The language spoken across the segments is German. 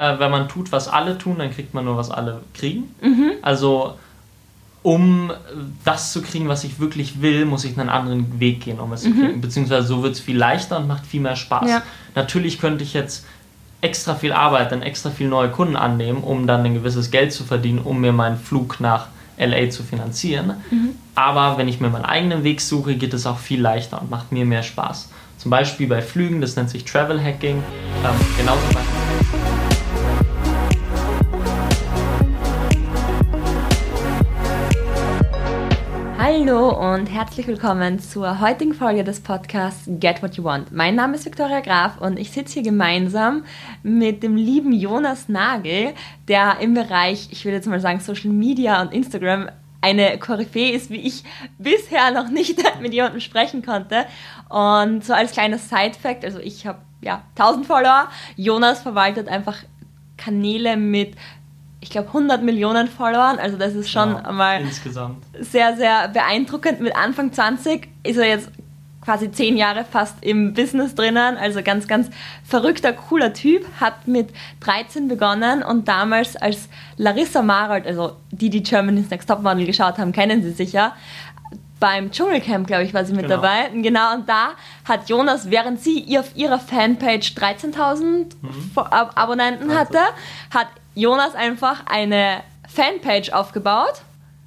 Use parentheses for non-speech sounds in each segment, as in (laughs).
Äh, wenn man tut, was alle tun, dann kriegt man nur, was alle kriegen. Mhm. Also um das zu kriegen, was ich wirklich will, muss ich einen anderen Weg gehen, um es mhm. zu kriegen. Beziehungsweise so wird es viel leichter und macht viel mehr Spaß. Ja. Natürlich könnte ich jetzt extra viel arbeiten, extra viel neue Kunden annehmen, um dann ein gewisses Geld zu verdienen, um mir meinen Flug nach LA zu finanzieren. Mhm. Aber wenn ich mir meinen eigenen Weg suche, geht es auch viel leichter und macht mir mehr Spaß. Zum Beispiel bei Flügen, das nennt sich Travel Hacking. Ähm, genauso bei Hallo und herzlich willkommen zur heutigen Folge des Podcasts Get What You Want. Mein Name ist Viktoria Graf und ich sitze hier gemeinsam mit dem lieben Jonas Nagel, der im Bereich, ich würde jetzt mal sagen, Social Media und Instagram eine Koryphäe ist, wie ich bisher noch nicht (laughs) mit jemandem sprechen konnte. Und so als kleines Side-Fact, also ich habe ja 1000 Follower, Jonas verwaltet einfach Kanäle mit ich glaube, 100 Millionen Followern. Also das ist schon ja, mal insgesamt. sehr, sehr beeindruckend. Mit Anfang 20 ist er jetzt quasi zehn Jahre fast im Business drinnen. Also ganz, ganz verrückter, cooler Typ. Hat mit 13 begonnen und damals als Larissa Marold, also die, die Germany's Next Top Model geschaut haben, kennen sie sicher. Beim Dschungelcamp, glaube ich, war sie mit genau. dabei. Genau, und da hat Jonas, während sie auf ihrer Fanpage 13.000 mhm. Abonnenten hatte, hat Jonas einfach eine Fanpage aufgebaut,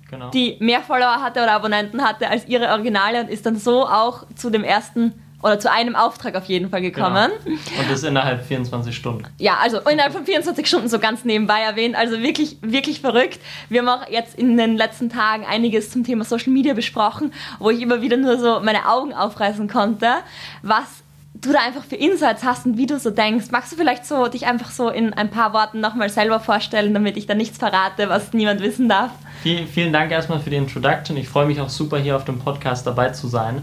genau. die mehr Follower hatte oder Abonnenten hatte als ihre Originale und ist dann so auch zu dem ersten oder zu einem Auftrag auf jeden Fall gekommen. Genau. Und das innerhalb 24 Stunden. Ja, also innerhalb von 24 Stunden so ganz nebenbei erwähnt. Also wirklich, wirklich verrückt. Wir haben auch jetzt in den letzten Tagen einiges zum Thema Social Media besprochen, wo ich immer wieder nur so meine Augen aufreißen konnte, was du da einfach für Insights hast und wie du so denkst. Magst du vielleicht so dich einfach so in ein paar Worten nochmal selber vorstellen, damit ich da nichts verrate, was niemand wissen darf? Vielen, vielen Dank erstmal für die Introduction. Ich freue mich auch super, hier auf dem Podcast dabei zu sein.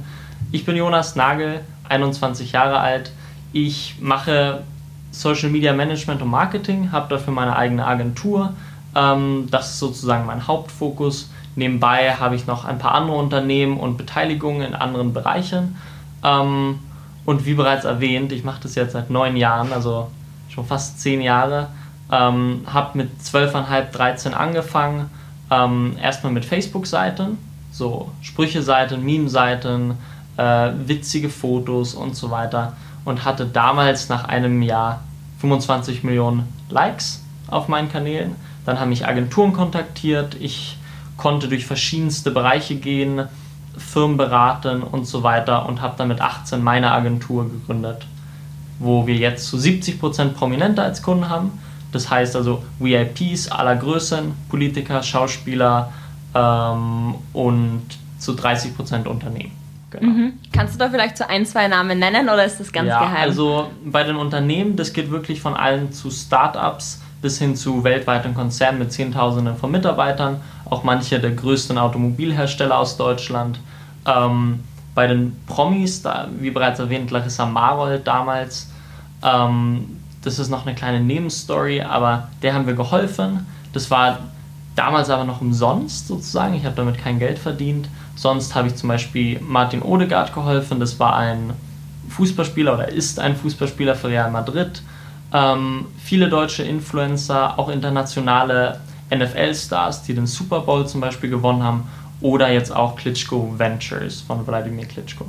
Ich bin Jonas Nagel, 21 Jahre alt. Ich mache Social Media Management und Marketing, habe dafür meine eigene Agentur. Ähm, das ist sozusagen mein Hauptfokus. Nebenbei habe ich noch ein paar andere Unternehmen und Beteiligungen in anderen Bereichen. Ähm, und wie bereits erwähnt, ich mache das jetzt seit neun Jahren, also schon fast zehn Jahre. Ähm, habe mit zwölfeinhalb, 13 angefangen. Ähm, erstmal mit Facebook-Seiten, so Sprüche-Seiten, Meme-Seiten, äh, witzige Fotos und so weiter. Und hatte damals nach einem Jahr 25 Millionen Likes auf meinen Kanälen. Dann haben mich Agenturen kontaktiert. Ich konnte durch verschiedenste Bereiche gehen, Firmen beraten und so weiter und habe dann mit 18 meine Agentur gegründet, wo wir jetzt zu 70% Prominente als Kunden haben. Das heißt also VIPs aller Größen, Politiker, Schauspieler ähm, und zu 30% Unternehmen. Genau. Mhm. Kannst du da vielleicht so ein, zwei Namen nennen oder ist das ganz ja, geheim? Also bei den Unternehmen, das geht wirklich von allen zu Startups bis hin zu weltweiten Konzernen mit Zehntausenden von Mitarbeitern, auch manche der größten Automobilhersteller aus Deutschland. Ähm, bei den Promis, da, wie bereits erwähnt, Larissa Marold damals, ähm, das ist noch eine kleine Nebenstory, aber der haben wir geholfen. Das war damals aber noch umsonst sozusagen, ich habe damit kein Geld verdient. Sonst habe ich zum Beispiel Martin Odegaard geholfen, das war ein Fußballspieler oder ist ein Fußballspieler für Real Madrid. Ähm, viele deutsche Influencer, auch internationale NFL-Stars, die den Super Bowl zum Beispiel gewonnen haben oder jetzt auch Klitschko Ventures von Wladimir Klitschko.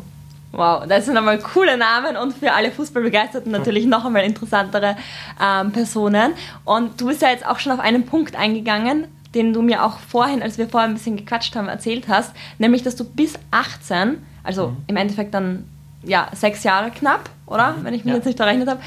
Wow, das sind einmal coole Namen und für alle Fußballbegeisterten natürlich noch einmal interessantere ähm, Personen. Und du bist ja jetzt auch schon auf einen Punkt eingegangen, den du mir auch vorhin, als wir vorher ein bisschen gequatscht haben, erzählt hast, nämlich, dass du bis 18, also mhm. im Endeffekt dann ja sechs Jahre knapp, oder? Mhm. Wenn ich mich ja. jetzt nicht verrechnet habe,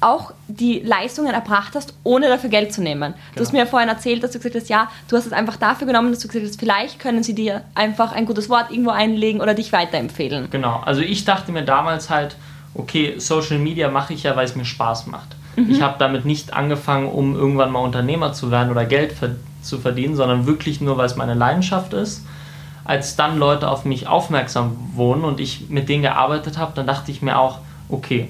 auch die Leistungen erbracht hast, ohne dafür Geld zu nehmen. Genau. Du hast genau. mir ja vorhin erzählt, dass du gesagt hast, ja, du hast es einfach dafür genommen, dass du gesagt hast, vielleicht können sie dir einfach ein gutes Wort irgendwo einlegen oder dich weiterempfehlen. Genau, also ich dachte mir damals halt, okay, Social Media mache ich ja, weil es mir Spaß macht. Mhm. Ich habe damit nicht angefangen, um irgendwann mal Unternehmer zu werden oder Geld zu verdienen, sondern wirklich nur, weil es meine Leidenschaft ist. Als dann Leute auf mich aufmerksam wurden und ich mit denen gearbeitet habe, dann dachte ich mir auch, okay,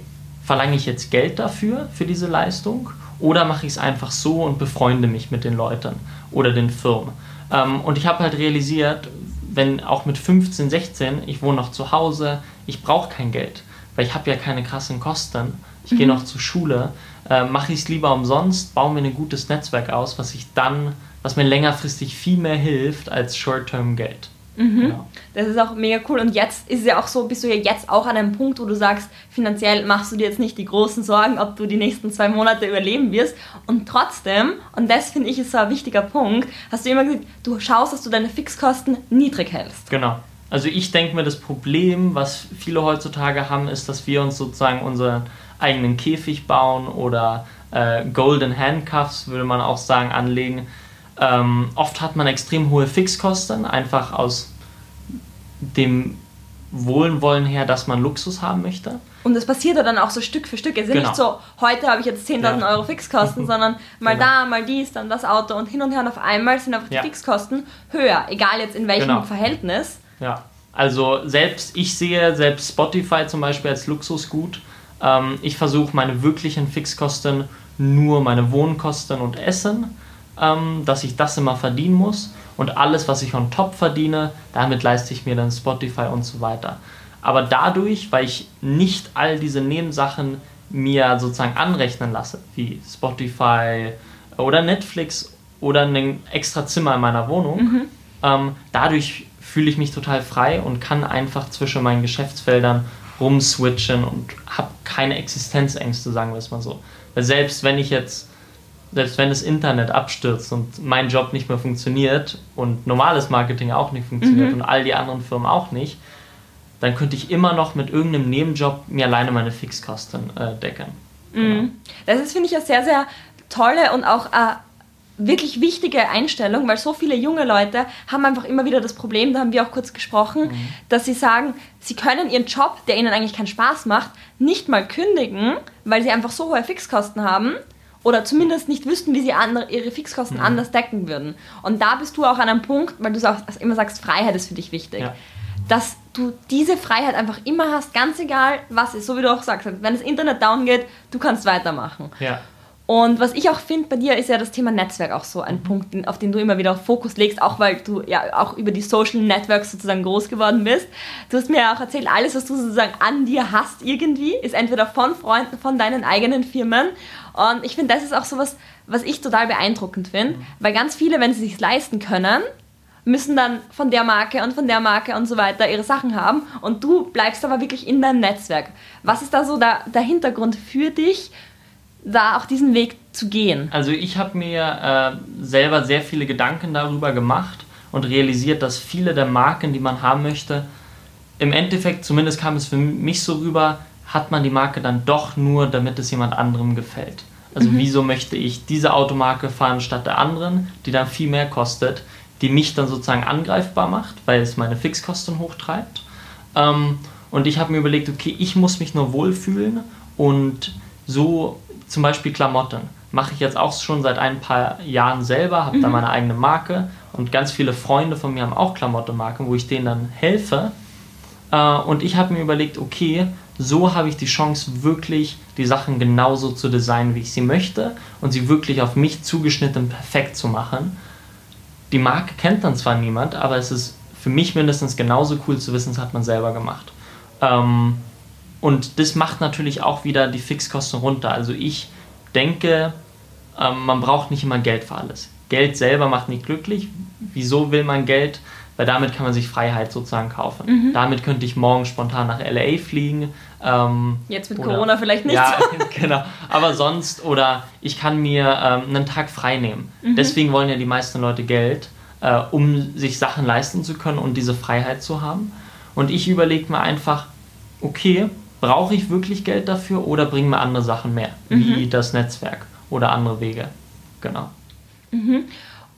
verlange ich jetzt Geld dafür, für diese Leistung? Oder mache ich es einfach so und befreunde mich mit den Leuten oder den Firmen? Ähm, und ich habe halt realisiert, wenn auch mit 15, 16, ich wohne noch zu Hause, ich brauche kein Geld, weil ich habe ja keine krassen Kosten. Ich mhm. gehe noch zur Schule. äh, mache ich es lieber umsonst, baue mir ein gutes Netzwerk aus, was ich dann, was mir längerfristig viel mehr hilft als Short-Term-Geld. Mhm. Genau. Das ist auch mega cool. Und jetzt ist es ja auch so, bist du ja jetzt auch an einem Punkt, wo du sagst, finanziell machst du dir jetzt nicht die großen Sorgen, ob du die nächsten zwei Monate überleben wirst. Und trotzdem, und das finde ich ist so ein wichtiger Punkt, hast du immer gesagt, du schaust, dass du deine Fixkosten niedrig hältst. Genau. Also ich denke mir, das Problem, was viele heutzutage haben, ist, dass wir uns sozusagen unseren eigenen Käfig bauen oder äh, Golden Handcuffs, würde man auch sagen, anlegen. Ähm, oft hat man extrem hohe Fixkosten, einfach aus dem Wohlwollen her, dass man Luxus haben möchte. Und das passiert ja dann auch so Stück für Stück. Es ist genau. nicht so, heute habe ich jetzt 10.000 ja. Euro Fixkosten, (laughs) sondern mal genau. da, mal dies, dann das Auto und hin und her und auf einmal sind einfach die ja. Fixkosten höher, egal jetzt in welchem genau. Verhältnis. Ja, also selbst, ich sehe selbst Spotify zum Beispiel als Luxusgut. Ähm, ich versuche meine wirklichen Fixkosten nur meine Wohnkosten und Essen, ähm, dass ich das immer verdienen muss. Und alles, was ich on top verdiene, damit leiste ich mir dann Spotify und so weiter. Aber dadurch, weil ich nicht all diese Nebensachen mir sozusagen anrechnen lasse, wie Spotify oder Netflix oder ein extra Zimmer in meiner Wohnung, mhm. ähm, dadurch fühle ich mich total frei und kann einfach zwischen meinen Geschäftsfeldern rumswitchen und habe keine Existenzängste, sagen wir es mal so. Weil selbst wenn ich jetzt, selbst wenn das Internet abstürzt und mein Job nicht mehr funktioniert und normales Marketing auch nicht funktioniert mhm. und all die anderen Firmen auch nicht, dann könnte ich immer noch mit irgendeinem Nebenjob mir alleine meine Fixkosten äh, decken. Mhm. Genau. Das ist, finde ich, eine sehr, sehr tolle und auch äh, wirklich wichtige Einstellung, weil so viele junge Leute haben einfach immer wieder das Problem, da haben wir auch kurz gesprochen, mhm. dass sie sagen, sie können ihren Job, der ihnen eigentlich keinen Spaß macht, nicht mal kündigen, weil sie einfach so hohe Fixkosten haben oder zumindest nicht wüssten, wie sie andere, ihre Fixkosten mhm. anders decken würden. Und da bist du auch an einem Punkt, weil du auch immer sagst, Freiheit ist für dich wichtig. Ja. Dass du diese Freiheit einfach immer hast, ganz egal was ist, so wie du auch sagst, wenn das Internet down geht, du kannst weitermachen. Ja. Und was ich auch finde bei dir, ist ja das Thema Netzwerk auch so ein mhm. Punkt, auf den du immer wieder Fokus legst, auch weil du ja auch über die Social Networks sozusagen groß geworden bist. Du hast mir ja auch erzählt, alles, was du sozusagen an dir hast irgendwie, ist entweder von Freunden, von deinen eigenen Firmen. Und ich finde, das ist auch so was, was ich total beeindruckend finde, mhm. weil ganz viele, wenn sie sich leisten können, müssen dann von der Marke und von der Marke und so weiter ihre Sachen haben und du bleibst aber wirklich in deinem Netzwerk. Was ist da so der, der Hintergrund für dich, da auch diesen Weg zu gehen? Also ich habe mir äh, selber sehr viele Gedanken darüber gemacht und realisiert, dass viele der Marken, die man haben möchte, im Endeffekt, zumindest kam es für mich so rüber, hat man die Marke dann doch nur, damit es jemand anderem gefällt. Also mhm. wieso möchte ich diese Automarke fahren statt der anderen, die dann viel mehr kostet, die mich dann sozusagen angreifbar macht, weil es meine Fixkosten hochtreibt. Ähm, und ich habe mir überlegt, okay, ich muss mich nur wohlfühlen und so zum Beispiel Klamotten. Mache ich jetzt auch schon seit ein paar Jahren selber, habe mhm. da meine eigene Marke und ganz viele Freunde von mir haben auch Klamottenmarken, wo ich denen dann helfe. Äh, und ich habe mir überlegt, okay, so habe ich die Chance, wirklich die Sachen genauso zu designen, wie ich sie möchte und sie wirklich auf mich zugeschnitten perfekt zu machen. Die Marke kennt dann zwar niemand, aber es ist für mich mindestens genauso cool zu wissen, das hat man selber gemacht. Ähm, und das macht natürlich auch wieder die Fixkosten runter. Also ich denke, ähm, man braucht nicht immer Geld für alles. Geld selber macht nicht glücklich. Wieso will man Geld? Weil damit kann man sich Freiheit sozusagen kaufen. Mhm. Damit könnte ich morgen spontan nach LA fliegen. Ähm, Jetzt mit oder, Corona vielleicht nicht. Ja, (laughs) (laughs) genau. Aber sonst, oder ich kann mir ähm, einen Tag frei nehmen. Mhm. Deswegen wollen ja die meisten Leute Geld, äh, um sich Sachen leisten zu können und diese Freiheit zu haben. Und ich überlege mir einfach, okay, brauche ich wirklich Geld dafür oder bringen mir andere Sachen mehr, mhm. wie das Netzwerk oder andere Wege. Genau. Mhm.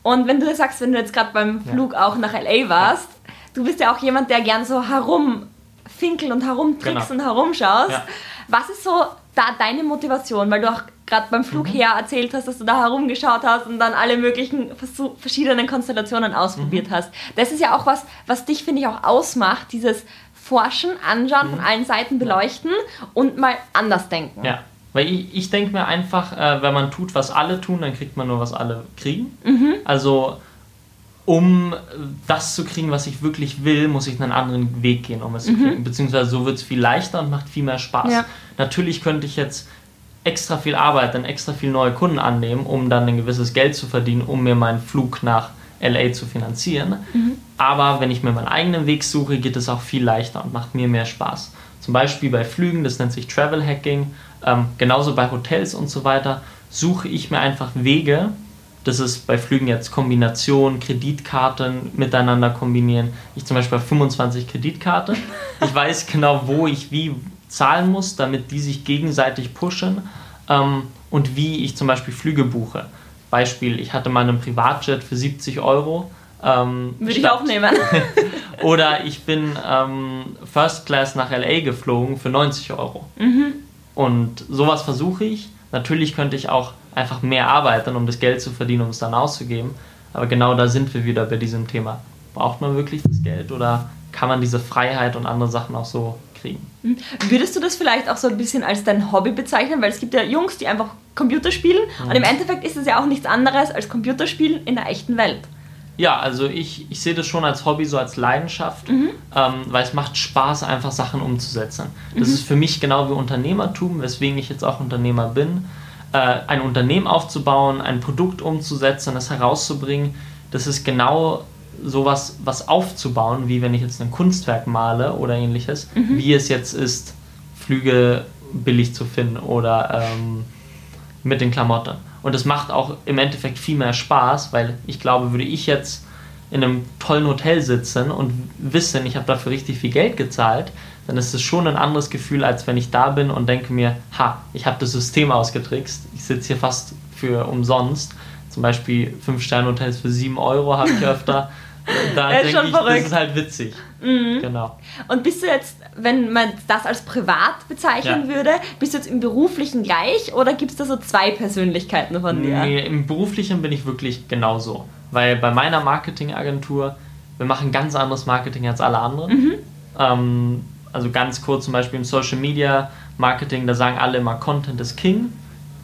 Und wenn du sagst, wenn du jetzt gerade beim Flug ja. auch nach LA warst, ja. du bist ja auch jemand, der gern so herumfinkeln und herumtrickst genau. und herumschaust. Ja. Was ist so da deine Motivation? Weil du auch gerade beim Flug mhm. her erzählt hast, dass du da herumgeschaut hast und dann alle möglichen verschiedenen Konstellationen ausprobiert mhm. hast. Das ist ja auch was, was dich, finde ich, auch ausmacht, dieses forschen, anschauen, mhm. von allen Seiten beleuchten und mal anders denken. Ja. Weil ich, ich denke mir einfach, äh, wenn man tut, was alle tun, dann kriegt man nur, was alle kriegen. Mhm. Also um das zu kriegen, was ich wirklich will, muss ich einen anderen Weg gehen, um es mhm. zu kriegen. Beziehungsweise so wird es viel leichter und macht viel mehr Spaß. Ja. Natürlich könnte ich jetzt extra viel arbeiten, extra viel neue Kunden annehmen, um dann ein gewisses Geld zu verdienen, um mir meinen Flug nach LA zu finanzieren. Mhm. Aber wenn ich mir meinen eigenen Weg suche, geht es auch viel leichter und macht mir mehr Spaß. Zum Beispiel bei Flügen, das nennt sich Travel Hacking, ähm, genauso bei Hotels und so weiter, suche ich mir einfach Wege, das ist bei Flügen jetzt Kombination, Kreditkarten miteinander kombinieren. Ich zum Beispiel habe 25 Kreditkarten. (laughs) Ich weiß genau, wo ich wie zahlen muss, damit die sich gegenseitig pushen ähm, und wie ich zum Beispiel Flüge buche. Beispiel, ich hatte mal einen Privatjet für 70 Euro. Ähm, Würde ich auch nehmen. (laughs) oder ich bin ähm, First Class nach LA geflogen für 90 Euro. Mhm. Und sowas versuche ich. Natürlich könnte ich auch einfach mehr arbeiten, um das Geld zu verdienen, um es dann auszugeben. Aber genau da sind wir wieder bei diesem Thema. Braucht man wirklich das Geld oder kann man diese Freiheit und andere Sachen auch so kriegen? Mhm. Würdest du das vielleicht auch so ein bisschen als dein Hobby bezeichnen? Weil es gibt ja Jungs, die einfach Computer spielen mhm. und im Endeffekt ist es ja auch nichts anderes als Computerspielen in der echten Welt. Ja, also ich, ich sehe das schon als Hobby, so als Leidenschaft, mhm. ähm, weil es macht Spaß, einfach Sachen umzusetzen. Das mhm. ist für mich genau wie Unternehmertum, weswegen ich jetzt auch Unternehmer bin äh, ein Unternehmen aufzubauen, ein Produkt umzusetzen, das herauszubringen, das ist genau sowas was aufzubauen, wie wenn ich jetzt ein Kunstwerk male oder ähnliches, mhm. wie es jetzt ist, Flüge billig zu finden oder ähm, mit den Klamotten. Und es macht auch im Endeffekt viel mehr Spaß, weil ich glaube, würde ich jetzt in einem tollen Hotel sitzen und wissen, ich habe dafür richtig viel Geld gezahlt, dann ist es schon ein anderes Gefühl, als wenn ich da bin und denke mir, ha, ich habe das System ausgetrickst, ich sitze hier fast für umsonst. Zum Beispiel 5-Sterne-Hotels für 7 Euro habe ich (laughs) öfter. Da denke ich, verrückt. das ist halt witzig. Mhm. Genau. Und bist du jetzt, wenn man das als privat bezeichnen ja. würde, bist du jetzt im Beruflichen gleich oder gibt es da so zwei Persönlichkeiten von dir? Nee, im Beruflichen bin ich wirklich genauso. Weil bei meiner Marketingagentur, wir machen ganz anderes Marketing als alle anderen. Mhm. Ähm, also ganz kurz zum Beispiel im Social Media Marketing, da sagen alle immer, Content ist King.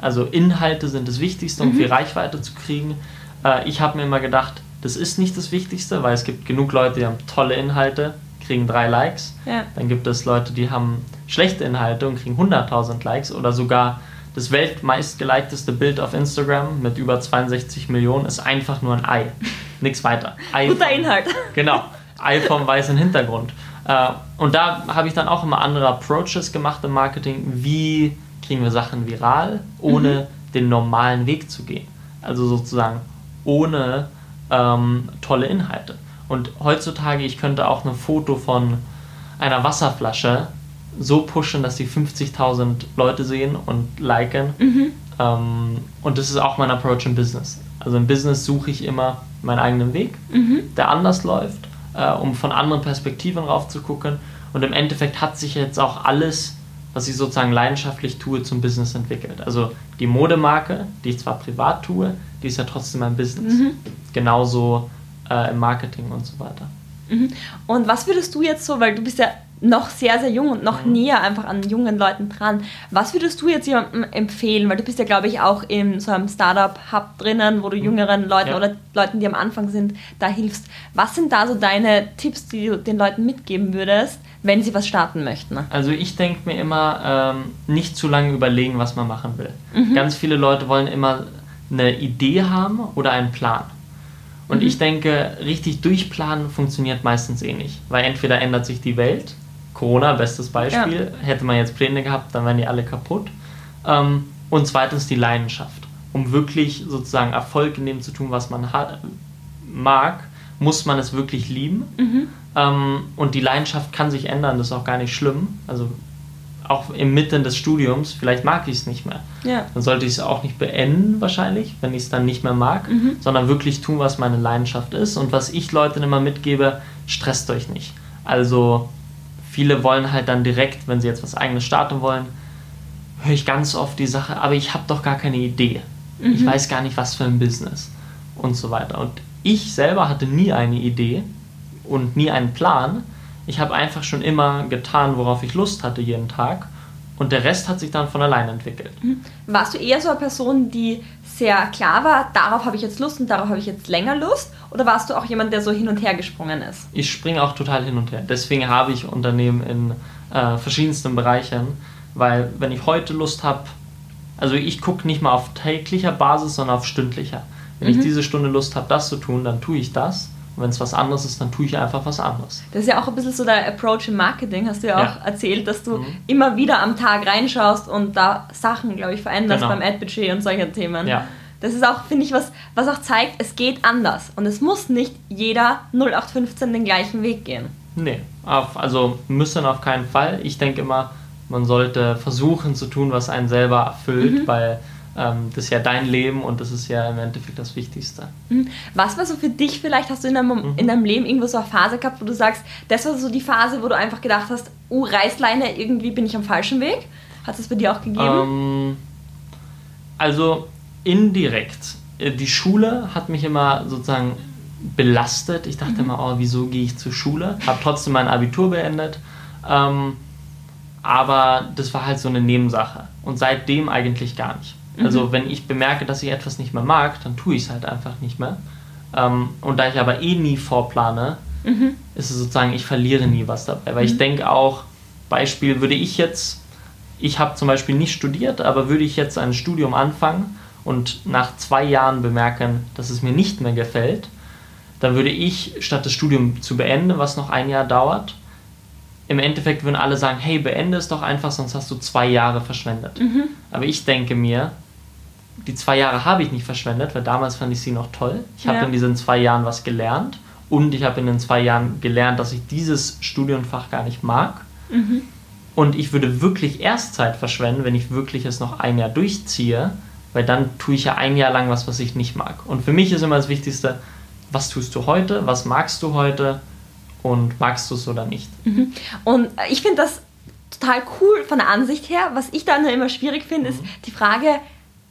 Also Inhalte sind das Wichtigste, um mhm. viel Reichweite zu kriegen. Äh, ich habe mir immer gedacht, das ist nicht das Wichtigste, weil es gibt genug Leute, die haben tolle Inhalte, kriegen drei Likes. Ja. Dann gibt es Leute, die haben schlechte Inhalte und kriegen 100.000 Likes oder sogar das weltmeistgeliketeste Bild auf Instagram mit über 62 Millionen ist einfach nur ein Ei. (laughs) Nichts weiter. Ei Guter Inhalt. Genau. Ei vom weißen Hintergrund. Äh, und da habe ich dann auch immer andere Approaches gemacht im Marketing. Wie kriegen wir Sachen viral, ohne mhm. den normalen Weg zu gehen? Also sozusagen ohne ähm, tolle Inhalte. Und heutzutage, ich könnte auch ein Foto von einer Wasserflasche so pushen, dass die 50.000 Leute sehen und liken. Mhm. Ähm, und das ist auch mein Approach im Business. Also im Business suche ich immer meinen eigenen Weg, mhm. der anders läuft äh, um von anderen Perspektiven rauf zu gucken. Und im Endeffekt hat sich jetzt auch alles, was ich sozusagen leidenschaftlich tue, zum Business entwickelt. Also die Modemarke, die ich zwar privat tue, die ist ja trotzdem ein Business. Mhm. Genauso äh, im Marketing und so weiter. Mhm. Und was würdest du jetzt so, weil du bist ja noch sehr, sehr jung und noch mhm. näher einfach an jungen Leuten dran. Was würdest du jetzt jemandem empfehlen? Weil du bist ja, glaube ich, auch in so einem Startup-Hub drinnen, wo du mhm. jüngeren Leuten ja. oder Leuten, die am Anfang sind, da hilfst. Was sind da so deine Tipps, die du den Leuten mitgeben würdest, wenn sie was starten möchten? Also ich denke mir immer, ähm, nicht zu lange überlegen, was man machen will. Mhm. Ganz viele Leute wollen immer eine Idee haben oder einen Plan. Und mhm. ich denke, richtig durchplanen funktioniert meistens eh nicht, weil entweder ändert sich die Welt Corona, bestes Beispiel. Ja. Hätte man jetzt Pläne gehabt, dann wären die alle kaputt. Ähm, und zweitens die Leidenschaft. Um wirklich sozusagen Erfolg in dem zu tun, was man mag, muss man es wirklich lieben. Mhm. Ähm, und die Leidenschaft kann sich ändern, das ist auch gar nicht schlimm. Also auch im Mitten des Studiums, vielleicht mag ich es nicht mehr. Ja. Dann sollte ich es auch nicht beenden, wahrscheinlich, wenn ich es dann nicht mehr mag, mhm. sondern wirklich tun, was meine Leidenschaft ist. Und was ich Leuten immer mitgebe, stresst euch nicht. Also viele wollen halt dann direkt, wenn sie jetzt was eigenes starten wollen, höre ich ganz oft die Sache, aber ich habe doch gar keine Idee. Mhm. Ich weiß gar nicht, was für ein Business und so weiter. Und ich selber hatte nie eine Idee und nie einen Plan. Ich habe einfach schon immer getan, worauf ich Lust hatte jeden Tag. Und der Rest hat sich dann von allein entwickelt. Mhm. Warst du eher so eine Person, die sehr klar war, darauf habe ich jetzt Lust und darauf habe ich jetzt länger Lust? Oder warst du auch jemand, der so hin und her gesprungen ist? Ich springe auch total hin und her. Deswegen habe ich Unternehmen in äh, verschiedensten Bereichen, weil wenn ich heute Lust habe, Also ich gucke nicht mal auf täglicher Basis, sondern auf stündlicher. Wenn Mhm. ich diese Stunde Lust habe, das zu tun, dann tue ich das. Und wenn es was anderes ist, dann tue ich einfach was anderes. Das ist ja auch ein bisschen so der Approach im Marketing, hast du ja Ja. auch erzählt, dass du Mhm. immer wieder am Tag reinschaust und da Sachen, glaube ich, veränderst Genau. beim Ad-Budget und solche Themen. Ja. Das ist auch, finde ich, was, was auch zeigt, es geht anders. Und es muss nicht jeder 0815 den gleichen Weg gehen. Nee, auf, also müssen auf keinen Fall. Ich denke immer, man sollte versuchen zu tun, was einen selber erfüllt, weil ähm, das ist ja dein Leben und das ist ja im Endeffekt das Wichtigste. Mhm. Was war so für dich vielleicht, hast du in deinem, in deinem Leben irgendwo so eine Phase gehabt, wo du sagst, das war so die Phase, wo du einfach gedacht hast, uh, Reißleine, irgendwie bin ich am falschen Weg? Hat es bei dir auch gegeben? Ähm, also indirekt. Äh, Die Schule hat mich immer sozusagen belastet. Ich dachte immer, oh, wieso gehe ich zur Schule? Habe trotzdem mein Abitur beendet. Ähm, aber das war halt so eine Nebensache. Und seitdem eigentlich gar nicht. Also wenn ich bemerke, dass ich etwas nicht mehr mag, dann tue ich es halt einfach nicht mehr. Ähm, und da ich aber eh nie vorplane, ist es sozusagen, ich verliere nie was dabei. Weil ich denke auch, Beispiel würde ich jetzt, ich habe zum Beispiel nicht studiert, aber würde ich jetzt ein Studium anfangen und nach zwei Jahren bemerken, dass es mir nicht mehr gefällt, dann würde ich, statt das Studium zu beenden, was noch ein Jahr dauert, im Endeffekt würden alle sagen, hey, beende es doch einfach, sonst hast du zwei Jahre verschwendet. Aber ich denke mir, die zwei Jahre habe ich nicht verschwendet, weil damals fand ich sie noch toll. Ich habe Ja. in diesen zwei Jahren was gelernt und ich habe in den zwei Jahren gelernt, dass ich dieses Studienfach gar nicht mag. Und ich würde wirklich erst Zeit verschwenden, wenn ich wirklich es noch ein Jahr durchziehe, weil dann tue ich ja ein Jahr lang was, was ich nicht mag. Und für mich ist immer das Wichtigste, was tust du heute, was magst du heute und magst du es oder nicht. Und ich finde das total cool von der Ansicht her. Was ich dann immer schwierig finde, ist die Frage,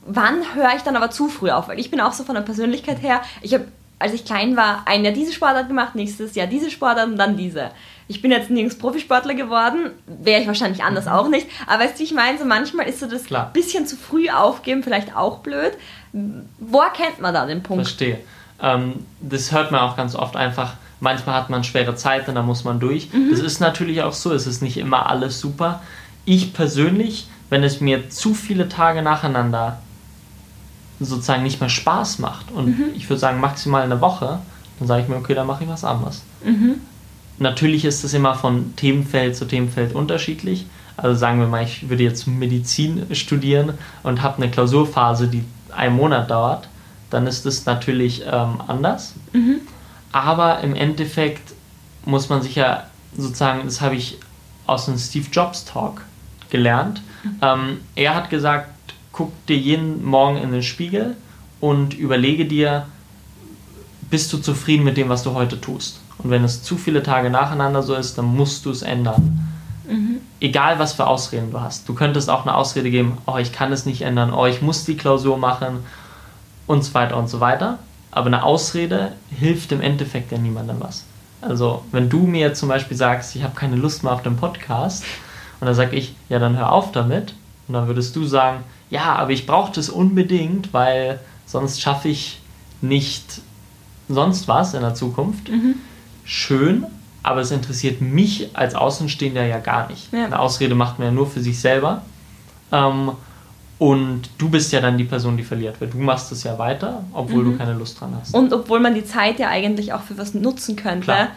wann höre ich dann aber zu früh auf? Weil ich bin auch so von der Persönlichkeit her, ich habe, als ich klein war, ein Jahr diese Sportart gemacht, nächstes Jahr diese Sportart und dann diese. Ich bin jetzt nirgends Profisportler geworden, wäre ich wahrscheinlich anders auch nicht. Aber weißt du, ich meine, so manchmal ist so das Klar. bisschen zu früh aufgeben vielleicht auch blöd. Wo erkennt man da den Punkt? Verstehe. Ähm, das hört man auch ganz oft einfach. Manchmal hat man schwere Zeiten, da muss man durch. Das ist natürlich auch so, es ist nicht immer alles super. Ich persönlich, wenn es mir zu viele Tage nacheinander sozusagen nicht mehr Spaß macht und ich würde sagen maximal eine Woche, dann sage ich mir, okay, dann mache ich was anderes. Natürlich ist es immer von Themenfeld zu Themenfeld unterschiedlich. Also sagen wir mal, ich würde jetzt Medizin studieren und habe eine Klausurphase, die einen Monat dauert, dann ist es natürlich ähm, anders. Aber im Endeffekt muss man sich ja sozusagen, das habe ich aus einem Steve Jobs Talk gelernt. Ähm, er hat gesagt, guck dir jeden Morgen in den Spiegel und überlege dir, bist du zufrieden mit dem, was du heute tust? Und wenn es zu viele Tage nacheinander so ist, dann musst du es ändern. Egal, was für Ausreden du hast. Du könntest auch eine Ausrede geben, oh, ich kann es nicht ändern, oh, ich muss die Klausur machen und so weiter und so weiter. Aber eine Ausrede hilft im Endeffekt ja niemandem was. Also, wenn du mir zum Beispiel sagst, ich habe keine Lust mehr auf den Podcast, und dann sage ich, ja, dann hör auf damit. Und dann würdest du sagen, ja, aber ich brauche das unbedingt, weil sonst schaffe ich nicht sonst was in der Zukunft. Schön, aber es interessiert mich als Außenstehender ja gar nicht. Ja. Eine Ausrede macht man ja nur für sich selber. Ähm, und du bist ja dann die Person, die verliert, weil du machst es ja weiter, obwohl du keine Lust dran hast. Und obwohl man die Zeit ja eigentlich auch für was nutzen könnte, Klar.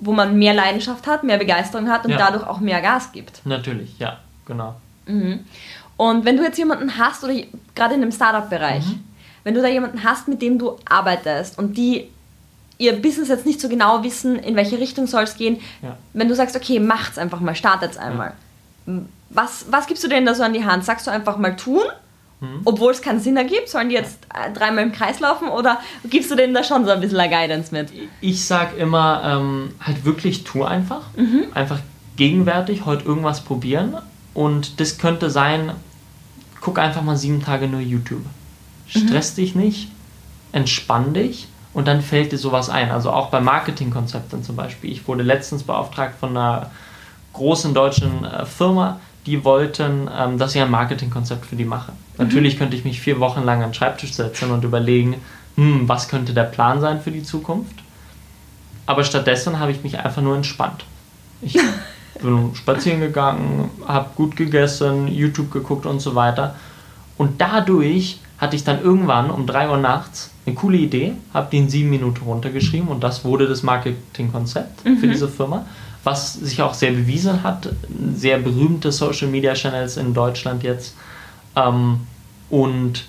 wo man mehr Leidenschaft hat, mehr Begeisterung hat und Ja. dadurch auch mehr Gas gibt. Natürlich, ja, genau. Und wenn du jetzt jemanden hast, oder gerade in dem Startup-Bereich, Mhm. wenn du da jemanden hast, mit dem du arbeitest und die ihr Business jetzt nicht so genau wissen, in welche Richtung soll es gehen, Ja. wenn du sagst, okay, macht's einfach mal, startet's einmal. Was, was gibst du denen da so an die Hand? Sagst du einfach mal tun, Mhm. obwohl es keinen Sinn ergibt? Sollen die jetzt äh, dreimal im Kreis laufen oder gibst du denen da schon so ein bisschen eine Guidance mit? Ich sag immer, ähm, halt wirklich tu einfach. Einfach gegenwärtig heute irgendwas probieren. Und das könnte sein, guck einfach mal sieben Tage nur YouTube. Stress dich nicht, entspann dich und dann fällt dir sowas ein. Also auch bei Marketingkonzepten zum Beispiel. Ich wurde letztens beauftragt von einer großen deutschen äh, Firma, die wollten, ähm, dass ich ein Marketingkonzept für die mache. Natürlich könnte ich mich vier Wochen lang an den Schreibtisch setzen und überlegen, hm, was könnte der Plan sein für die Zukunft. Aber stattdessen habe ich mich einfach nur entspannt. Ich (laughs) bin spazieren gegangen, habe gut gegessen, YouTube geguckt und so weiter. Und dadurch hatte ich dann irgendwann um 3 Uhr nachts eine coole Idee, habe die in sieben Minuten runtergeschrieben und das wurde das Marketingkonzept mhm. für diese Firma, was sich auch sehr bewiesen hat. Sehr berühmte Social Media Channels in Deutschland jetzt. Ähm, und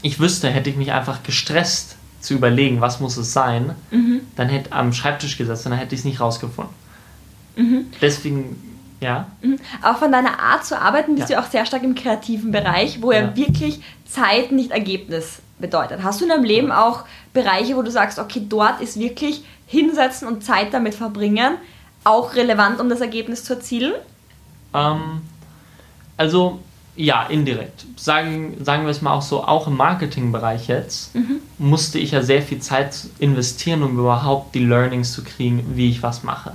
ich wüsste, hätte ich mich einfach gestresst zu überlegen, was muss es sein, mhm. dann hätte am Schreibtisch gesessen, dann hätte ich es nicht rausgefunden. Mhm. Deswegen ja. Mhm. Auch von deiner Art zu arbeiten bist ja. du auch sehr stark im kreativen Bereich, wo ja, ja wirklich Zeit nicht Ergebnis bedeutet. Hast du in deinem Leben auch Bereiche, wo du sagst, okay, dort ist wirklich hinsetzen und Zeit damit verbringen auch relevant, um das Ergebnis zu erzielen? Ähm, also ja, indirekt. Sagen, sagen wir es mal auch so, auch im Marketingbereich jetzt mhm. musste ich ja sehr viel Zeit investieren, um überhaupt die Learnings zu kriegen, wie ich was mache.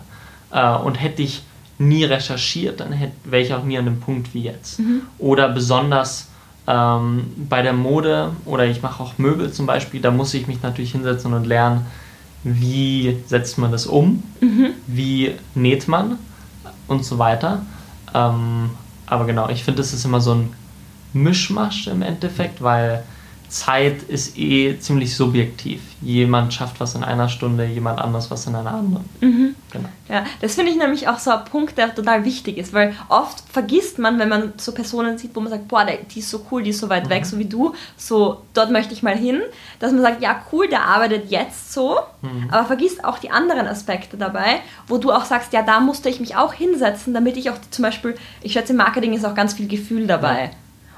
Äh, und hätte ich nie recherchiert, dann wäre ich auch nie an dem Punkt wie jetzt. Mhm. Oder besonders ähm, bei der Mode oder ich mache auch Möbel zum Beispiel, da muss ich mich natürlich hinsetzen und lernen, wie setzt man das um, mhm. wie näht man und so weiter. Ähm, aber genau, ich finde, das ist immer so ein Mischmasch im Endeffekt, weil Zeit ist eh ziemlich subjektiv. Jemand schafft was in einer Stunde, jemand anders was in einer anderen. Mhm. Genau. Ja, das finde ich nämlich auch so ein Punkt, der total wichtig ist, weil oft vergisst man, wenn man so Personen sieht, wo man sagt, boah, die ist so cool, die ist so weit mhm. weg, so wie du, so dort möchte ich mal hin, dass man sagt, ja cool, der arbeitet jetzt so, mhm. aber vergisst auch die anderen Aspekte dabei, wo du auch sagst, ja, da musste ich mich auch hinsetzen, damit ich auch zum Beispiel, ich schätze, im Marketing ist auch ganz viel Gefühl dabei. Ja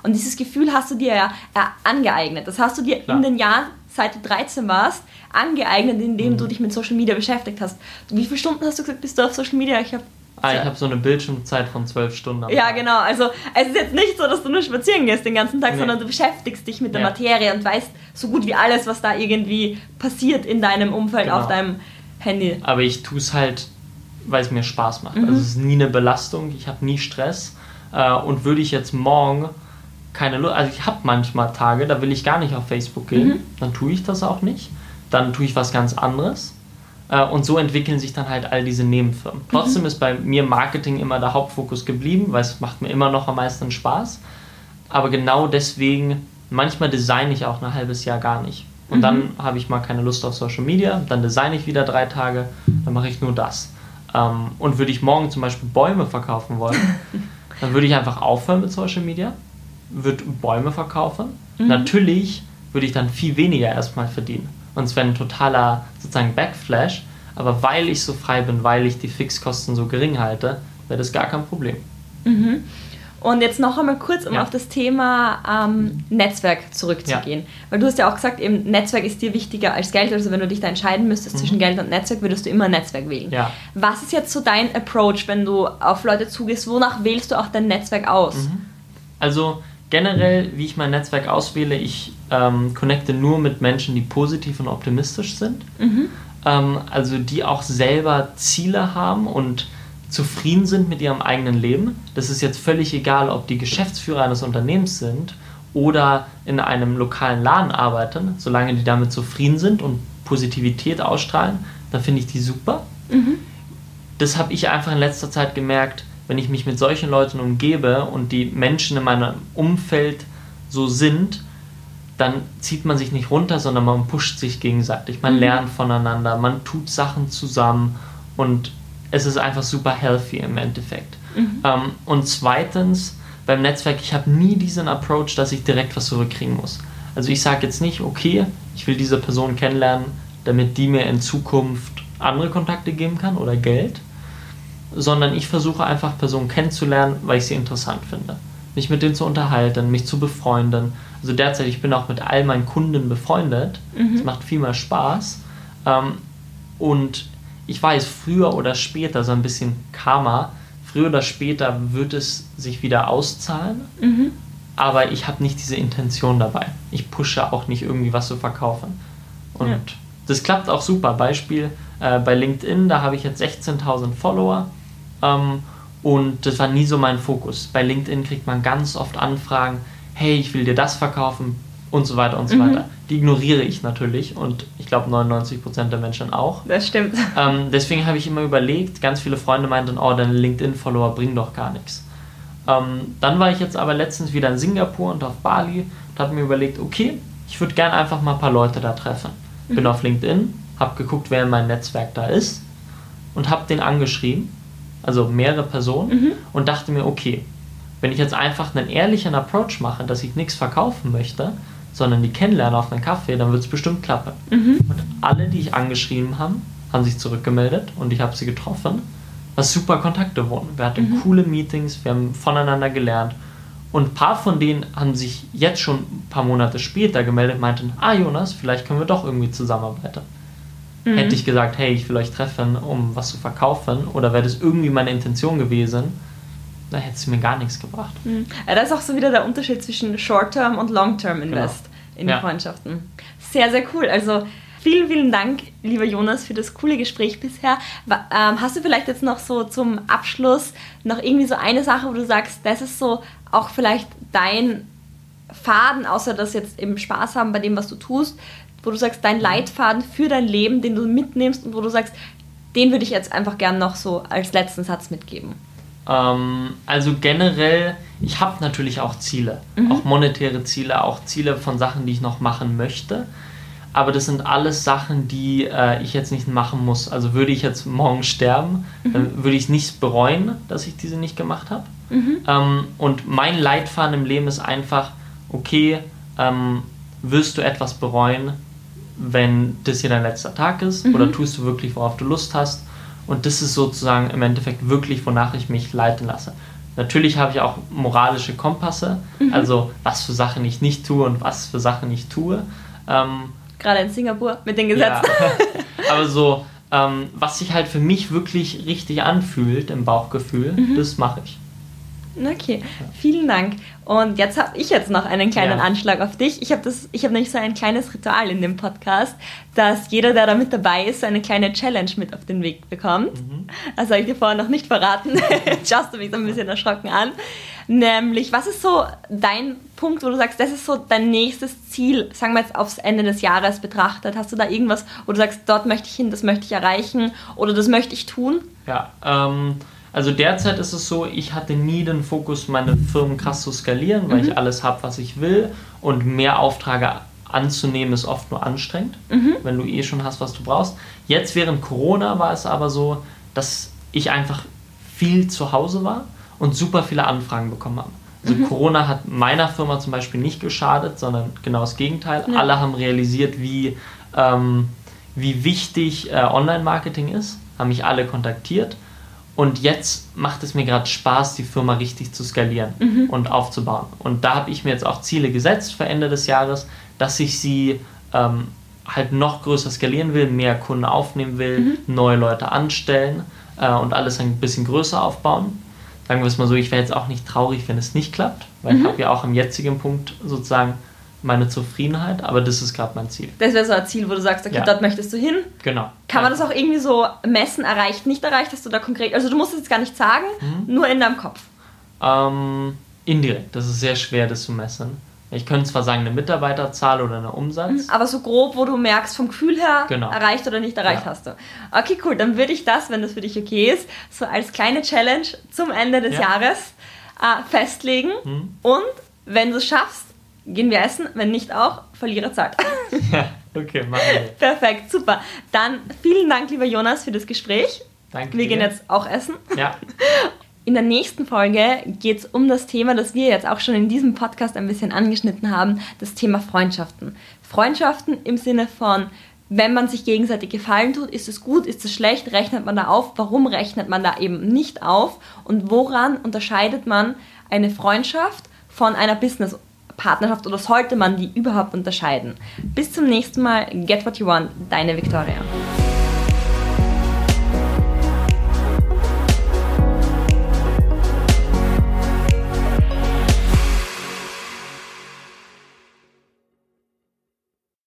und dieses Gefühl hast du dir ja, ja angeeignet. Das hast du dir Klar. in den Jahren, seit du 13 warst, angeeignet, indem mhm. du dich mit Social Media beschäftigt hast. Wie viele Stunden hast du gesagt, bist du auf Social Media? Ich habe Ah, ich habe so eine Bildschirmzeit von zwölf Stunden. ja, genau. Also es ist jetzt nicht so, dass du nur spazieren gehst den ganzen Tag, nee. sondern du beschäftigst dich mit der ja. Materie und weißt so gut wie alles, was da irgendwie passiert in deinem Umfeld genau. auf deinem Handy. Aber ich tue es halt, weil es mir Spaß macht. Mhm. Also es ist nie eine Belastung, ich habe nie Stress. Äh, und würde ich jetzt morgen keine Lust, also ich habe manchmal Tage, da will ich gar nicht auf Facebook gehen, mhm. dann tue ich das auch nicht, dann tue ich was ganz anderes äh, und so entwickeln sich dann halt all diese Nebenfirmen. Mhm. Trotzdem ist bei mir Marketing immer der Hauptfokus geblieben, weil es macht mir immer noch am meisten Spaß, aber genau deswegen, manchmal designe ich auch ein halbes Jahr gar nicht. Und mhm. dann habe ich mal keine Lust auf Social Media, dann designe ich wieder drei Tage, dann mache ich nur das. Ähm, und würde ich morgen zum Beispiel Bäume verkaufen wollen, (laughs) dann würde ich einfach aufhören mit Social Media würde Bäume verkaufen. Mhm. Natürlich würde ich dann viel weniger erstmal verdienen. Und es wäre ein totaler sozusagen Backflash. Aber weil ich so frei bin, weil ich die Fixkosten so gering halte, wäre das gar kein Problem. Mhm. Und jetzt noch einmal kurz, um ja. auf das Thema ähm, Netzwerk zurückzugehen. Ja. Weil du hast ja auch gesagt, eben Netzwerk ist dir wichtiger als Geld. Also wenn du dich da entscheiden müsstest mhm. zwischen Geld und Netzwerk, würdest du immer Netzwerk wählen. Ja. Was ist jetzt so dein Approach, wenn du auf Leute zugehst? Wonach wählst du auch dein Netzwerk aus? Mhm. Also generell, wie ich mein Netzwerk auswähle, ich ähm, connecte nur mit Menschen, die positiv und optimistisch sind. Mhm. Ähm, also die auch selber Ziele haben und zufrieden sind mit ihrem eigenen Leben. Das ist jetzt völlig egal, ob die Geschäftsführer eines Unternehmens sind oder in einem lokalen Laden arbeiten. Solange die damit zufrieden sind und Positivität ausstrahlen, dann finde ich die super. Mhm. Das habe ich einfach in letzter Zeit gemerkt, wenn ich mich mit solchen Leuten umgebe und die Menschen in meinem Umfeld so sind, dann zieht man sich nicht runter, sondern man pusht sich gegenseitig. Man mhm. lernt voneinander, man tut Sachen zusammen und es ist einfach super healthy im Endeffekt. Mhm. Ähm, und zweitens, beim Netzwerk, ich habe nie diesen Approach, dass ich direkt was zurückkriegen muss. Also ich sage jetzt nicht, okay, ich will diese Person kennenlernen, damit die mir in Zukunft andere Kontakte geben kann oder Geld, sondern ich versuche einfach Personen kennenzulernen, weil ich sie interessant finde. Mich mit denen zu unterhalten, mich zu befreunden. Also derzeit, ich bin auch mit all meinen Kunden befreundet. Es mhm. macht viel mehr Spaß. Ähm, und ich weiß, früher oder später, so ein bisschen Karma, früher oder später wird es sich wieder auszahlen. Mhm. Aber ich habe nicht diese Intention dabei. Ich pushe auch nicht irgendwie was zu verkaufen. Und ja. das klappt auch super. Beispiel äh, bei LinkedIn, da habe ich jetzt 16.000 Follower ähm, und das war nie so mein Fokus. Bei LinkedIn kriegt man ganz oft Anfragen, hey, ich will dir das verkaufen und so weiter und so mhm. weiter. Die ignoriere ich natürlich und ich glaube 99% der Menschen auch. Das stimmt. (laughs) Ähm, deswegen habe ich immer überlegt, ganz viele Freunde meinten, oh, deine LinkedIn-Follower bringen doch gar nichts. Ähm, dann war ich jetzt aber letztens wieder in Singapur und auf Bali und habe mir überlegt, okay, ich würde gerne einfach mal ein paar Leute da treffen. Bin mhm. auf LinkedIn, habe geguckt, wer in meinem Netzwerk da ist und habe den angeschrieben, also mehrere Personen, mhm. und dachte mir, okay, wenn ich jetzt einfach einen ehrlichen Approach mache, dass ich nichts verkaufen möchte, sondern die kennenlerne auf einen Kaffee, dann wird es bestimmt klappen. Mhm. Und alle, die ich angeschrieben habe, haben sich zurückgemeldet und ich habe sie getroffen, was super Kontakte wurden. Wir hatten mhm. coole Meetings, wir haben voneinander gelernt und ein paar von denen haben sich jetzt schon ein paar Monate später gemeldet und meinten, ah Jonas, vielleicht können wir doch irgendwie zusammenarbeiten. Mhm. Hätte ich gesagt, hey, ich will euch treffen, um was zu verkaufen, oder wäre das irgendwie meine Intention gewesen, dann hätte es mir gar nichts gebracht. Mhm. Ja, da ist auch so wieder der Unterschied zwischen Short-Term und Long-Term Invest genau. in ja. Freundschaften. Sehr, sehr cool. Also vielen, vielen Dank, lieber Jonas, für das coole Gespräch bisher. Ähm, hast du vielleicht jetzt noch so zum Abschluss noch irgendwie so eine Sache, wo du sagst, das ist so auch vielleicht dein Faden, außer dass jetzt eben Spaß haben bei dem, was du tust, wo du sagst, dein Leitfaden für dein Leben, den du mitnimmst und wo du sagst, den würde ich jetzt einfach gern noch so als letzten Satz mitgeben? Ähm, also generell, ich habe natürlich auch Ziele, mhm. auch monetäre Ziele, auch Ziele von Sachen, die ich noch machen möchte. Aber das sind alles Sachen, die äh, ich jetzt nicht machen muss. Also würde ich jetzt morgen sterben, mhm. dann würde ich es nicht bereuen, dass ich diese nicht gemacht habe. Mhm. Ähm, und mein Leitfaden im Leben ist einfach, okay, ähm, wirst du etwas bereuen, wenn das hier dein letzter Tag ist? Mhm. Oder tust du wirklich, worauf du Lust hast? Und das ist sozusagen im Endeffekt wirklich, wonach ich mich leiten lasse. Natürlich habe ich auch moralische Kompasse, mhm. also was für Sachen ich nicht tue und was für Sachen ich tue. Ähm, Gerade in Singapur mit den Gesetzen. Ja. (laughs) Aber so, ähm, was sich halt für mich wirklich richtig anfühlt im Bauchgefühl, mhm. das mache ich. Okay, vielen Dank. Und jetzt habe ich jetzt noch einen kleinen ja. Anschlag auf dich. Ich habe das, nämlich so ein kleines Ritual in dem Podcast, dass jeder, der da mit dabei ist, so eine kleine Challenge mit auf den Weg bekommt. Mhm. Das habe ich dir vorher noch nicht verraten. (laughs) Schaust du mich so ein bisschen erschrocken an. Nämlich, was ist so dein Punkt, wo du sagst, das ist so dein nächstes Ziel, sagen wir jetzt aufs Ende des Jahres betrachtet? Hast du da irgendwas, wo du sagst, dort möchte ich hin, das möchte ich erreichen oder das möchte ich tun? Ja, ähm also derzeit ist es so, ich hatte nie den Fokus, meine Firmen krass zu skalieren, weil mhm. ich alles habe, was ich will. Und mehr Aufträge anzunehmen ist oft nur anstrengend, mhm. wenn du eh schon hast, was du brauchst. Jetzt während Corona war es aber so, dass ich einfach viel zu Hause war und super viele Anfragen bekommen habe. Also mhm. Corona hat meiner Firma zum Beispiel nicht geschadet, sondern genau das Gegenteil. Ja. Alle haben realisiert, wie, ähm, wie wichtig äh, Online-Marketing ist, haben mich alle kontaktiert und jetzt macht es mir gerade Spaß, die Firma richtig zu skalieren mhm. und aufzubauen. Und da habe ich mir jetzt auch Ziele gesetzt für Ende des Jahres, dass ich sie ähm, halt noch größer skalieren will, mehr Kunden aufnehmen will, mhm. neue Leute anstellen äh, und alles ein bisschen größer aufbauen. Sagen wir es mal so, ich wäre jetzt auch nicht traurig, wenn es nicht klappt, weil mhm. ich habe ja auch am jetzigen Punkt sozusagen meine Zufriedenheit, aber das ist gerade mein Ziel. Das wäre so ein Ziel, wo du sagst, okay, ja. dort möchtest du hin. Genau. Kann man das auch irgendwie so messen, erreicht, nicht erreicht? Hast du da konkret, also du musst es jetzt gar nicht sagen, mhm. nur in deinem Kopf. Ähm, indirekt, das ist sehr schwer, das zu messen. Ich könnte zwar sagen, eine Mitarbeiterzahl oder eine Umsatz. Mhm, aber so grob, wo du merkst, vom Gefühl her, genau. erreicht oder nicht erreicht ja. hast du. Okay, cool. Dann würde ich das, wenn das für dich okay ist, so als kleine Challenge zum Ende des ja. Jahres äh, festlegen. Mhm. Und wenn du es schaffst, gehen wir essen, wenn nicht auch, Verlierer zahlt. (laughs) Ja, okay, machen wir. Perfekt, super. Dann vielen Dank, lieber Jonas, für das Gespräch. Danke. Wir dir. gehen jetzt auch essen. Ja. (laughs) In der nächsten Folge geht es um das Thema, das wir jetzt auch schon in diesem Podcast ein bisschen angeschnitten haben, das Thema Freundschaften. Freundschaften im Sinne von, wenn man sich gegenseitig Gefallen tut, ist es gut, ist es schlecht, rechnet man da auf, warum rechnet man da eben nicht auf und woran unterscheidet man eine Freundschaft von einer Business Partnerschaft oder sollte man die überhaupt unterscheiden? Bis zum nächsten Mal. Get what you want, deine Victoria.